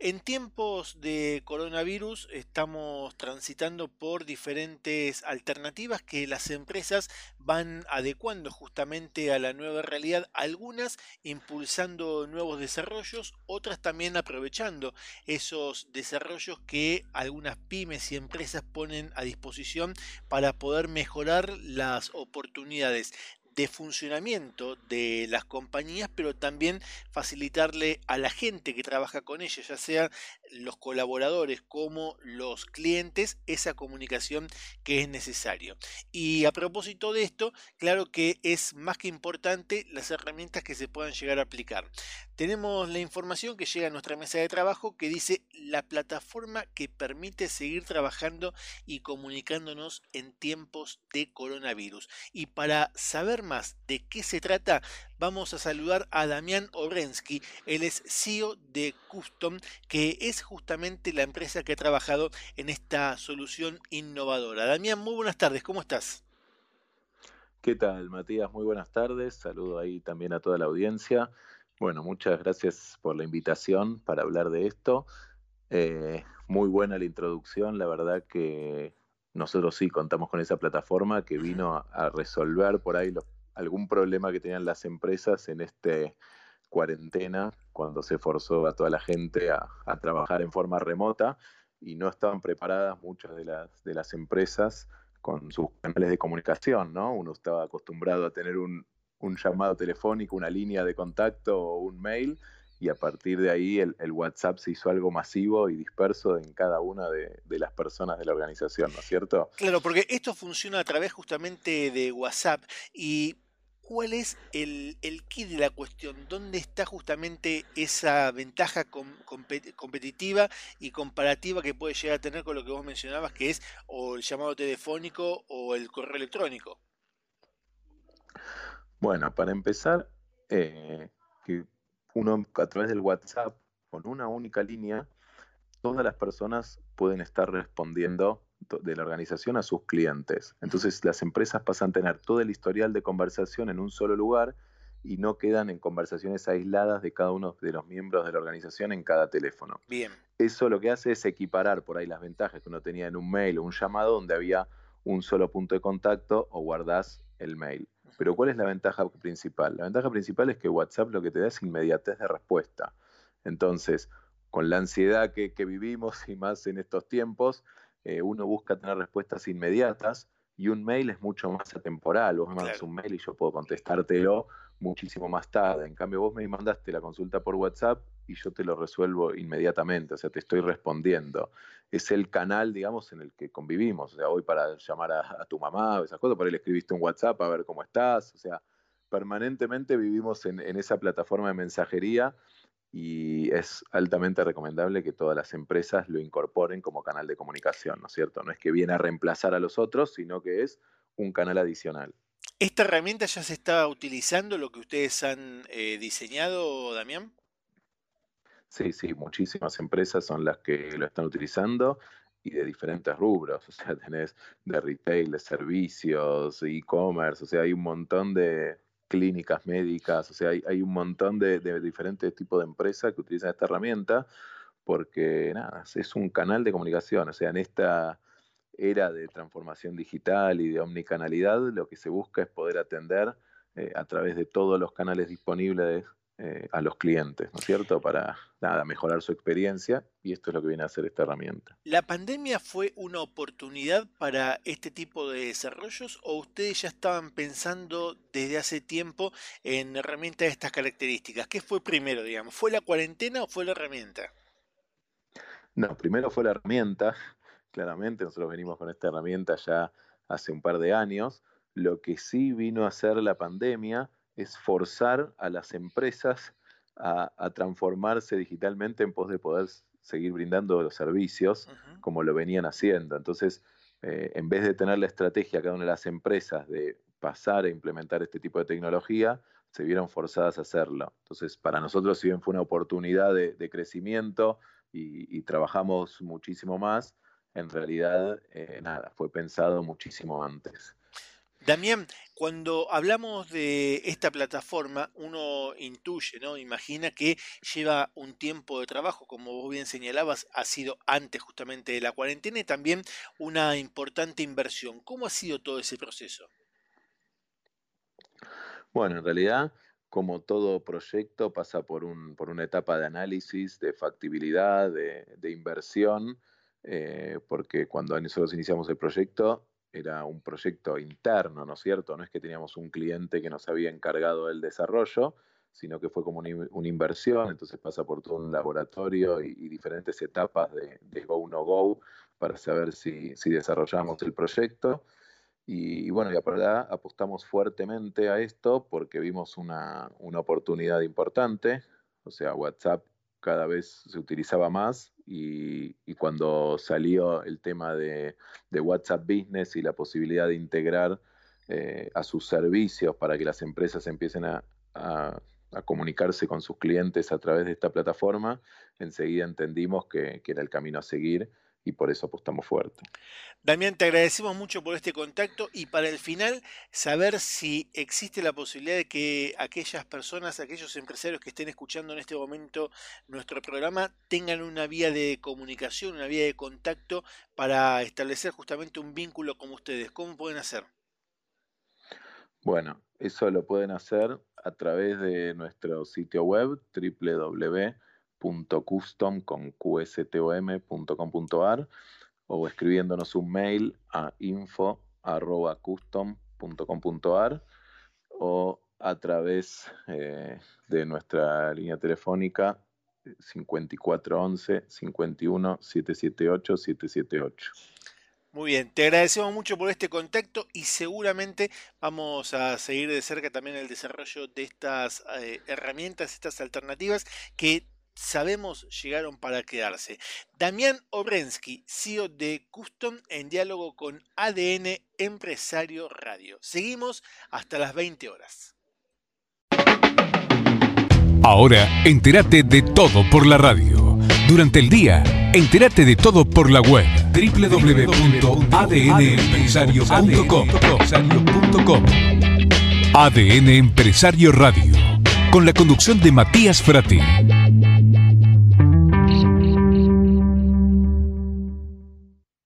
En tiempos de coronavirus estamos transitando por diferentes alternativas que las empresas van adecuando justamente a la nueva realidad, algunas impulsando nuevos desarrollos, otras también aprovechando esos desarrollos que algunas pymes y empresas ponen a disposición para poder mejorar las oportunidades de funcionamiento de las compañías, pero también facilitarle a la gente que trabaja con ellas, ya sea los colaboradores como los clientes, esa comunicación que es necesario. Y a propósito de esto, claro que es más que importante las herramientas que se puedan llegar a aplicar. Tenemos la información que llega a nuestra mesa de trabajo que dice la plataforma que permite seguir trabajando y comunicándonos en tiempos de coronavirus. Y para saber más de qué se trata, vamos a saludar a Damián Orensky. Él es CEO de Custom, que es justamente la empresa que ha trabajado en esta solución innovadora. Damián, muy buenas tardes, ¿cómo estás? ¿Qué tal, Matías? Muy buenas tardes. Saludo ahí también a toda la audiencia. Bueno, muchas gracias por la invitación para hablar de esto. Eh, muy buena la introducción, la verdad que nosotros sí contamos con esa plataforma que vino a, resolver por ahí algún problema que tenían las empresas en este cuarentena, cuando se forzó a toda la gente a, trabajar en forma remota y no estaban preparadas muchas de las, de las empresas con sus canales de comunicación, ¿no? Uno estaba acostumbrado a tener un, un llamado telefónico, una línea de contacto o un mail, y a partir de ahí el, WhatsApp se hizo algo masivo y disperso en cada una de, las personas de la organización, ¿no es cierto? Claro, porque esto funciona a través justamente de WhatsApp y ¿cuál es el, el key de la cuestión? ¿Dónde está justamente esa ventaja competitiva y comparativa que puede llegar a tener con lo que vos mencionabas, que es o el llamado telefónico o el correo electrónico? Bueno, para empezar, eh, que uno a través del WhatsApp, con una única línea, todas las personas pueden estar respondiendo de la organización a sus clientes. Entonces las empresas pasan a tener todo el historial de conversación en un solo lugar y no quedan en conversaciones aisladas de cada uno de los miembros de la organización en cada teléfono. Bien. Eso lo que hace es equiparar por ahí las ventajas que uno tenía en un mail o un llamado donde había un solo punto de contacto o guardás el mail. Pero ¿cuál es la ventaja principal? La ventaja principal es que WhatsApp lo que te da es inmediatez de respuesta. Entonces, con la ansiedad que, vivimos y más en estos tiempos, eh, uno busca tener respuestas inmediatas y un mail es mucho más atemporal. Vos me mandas un mail y yo puedo contestártelo muchísimo más tarde. En cambio, vos me mandaste la consulta por WhatsApp y yo te lo resuelvo inmediatamente, o sea, te estoy respondiendo. Es el canal, digamos, en el que convivimos. O sea, hoy para llamar a, tu mamá, esas cosas, por ahí le escribiste un WhatsApp a ver cómo estás. O sea, permanentemente vivimos en, en esa plataforma de mensajería y es altamente recomendable que todas las empresas lo incorporen como canal de comunicación, ¿no es cierto? No es que viene a reemplazar a los otros, sino que es un canal adicional. ¿Esta herramienta ya se está utilizando, lo que ustedes han eh, diseñado, Damián? Sí, sí, muchísimas empresas son las que lo están utilizando y de diferentes rubros, o sea, tenés de retail, de servicios, e-commerce, o sea, hay un montón de clínicas médicas, o sea, hay, un montón de, de diferentes tipos de empresas que utilizan esta herramienta porque, nada, es un canal de comunicación, o sea, en esta era de transformación digital y de omnicanalidad, lo que se busca es poder atender eh, a través de todos los canales disponibles eh, a los clientes, ¿no es cierto? Para nada, mejorar su experiencia y esto es lo que viene a hacer esta herramienta. ¿La pandemia fue una oportunidad para este tipo de desarrollos o ustedes ya estaban pensando desde hace tiempo en herramientas de estas características? ¿Qué fue primero, digamos? ¿Fue la cuarentena o fue la herramienta? No, primero fue la herramienta, claramente, nosotros venimos con esta herramienta ya hace un par de años. Lo que sí vino a hacer la pandemia es forzar a las empresas a, transformarse digitalmente en pos de poder seguir brindando los servicios como lo venían haciendo. Entonces, eh, en vez de tener la estrategia cada una de las empresas de pasar a implementar este tipo de tecnología, se vieron forzadas a hacerlo. Entonces, para nosotros, si bien fue una oportunidad de, crecimiento y, trabajamos muchísimo más, en realidad, eh, nada, fue pensado muchísimo antes. Damián, cuando hablamos de esta plataforma, uno intuye, ¿no? Imagina que lleva un tiempo de trabajo, como vos bien señalabas, ha sido antes justamente de la cuarentena y también una importante inversión. ¿Cómo ha sido todo ese proceso? Bueno, en realidad, como todo proyecto, pasa por, un, por una etapa de análisis, de factibilidad, de, inversión, eh, porque cuando nosotros iniciamos el proyecto, era un proyecto interno, ¿no es cierto? No es que teníamos un cliente que nos había encargado del desarrollo, sino que fue como una, inversión, entonces pasa por todo un laboratorio y, diferentes etapas de, go, no go, para saber si, si desarrollamos el proyecto. Y, bueno, y verdad apostamos fuertemente a esto porque vimos una, una oportunidad importante, o sea, WhatsApp cada vez se utilizaba más y, cuando salió el tema de, WhatsApp Business y la posibilidad de integrar eh, a sus servicios para que las empresas empiecen a, comunicarse con sus clientes a través de esta plataforma, enseguida entendimos que, que era el camino a seguir y por eso apostamos fuerte. Damián, te agradecemos mucho por este contacto y para el final saber si existe la posibilidad de que aquellas personas, aquellos empresarios que estén escuchando en este momento nuestro programa tengan una vía de comunicación, una vía de contacto para establecer justamente un vínculo con ustedes. ¿Cómo pueden hacer? Bueno, eso lo pueden hacer a través de nuestro sitio web www .custom.com.ar o escribiéndonos un mail a info.custom.com.ar o a través eh, de nuestra línea telefónica 5411 51 778 778. Muy bien, te agradecemos mucho por este contacto y seguramente vamos a seguir de cerca también el desarrollo de estas eh, herramientas, estas alternativas que sabemos llegaron para quedarse. Damián Obrensky, CEO de Custom, en diálogo con ADN Empresario Radio. Seguimos hasta las 20 horas. Ahora, entérate de todo por la radio. Durante el día, entérate de todo por la web www.adnempresario.com. ADN Empresario Radio, con la conducción de Matías Fratín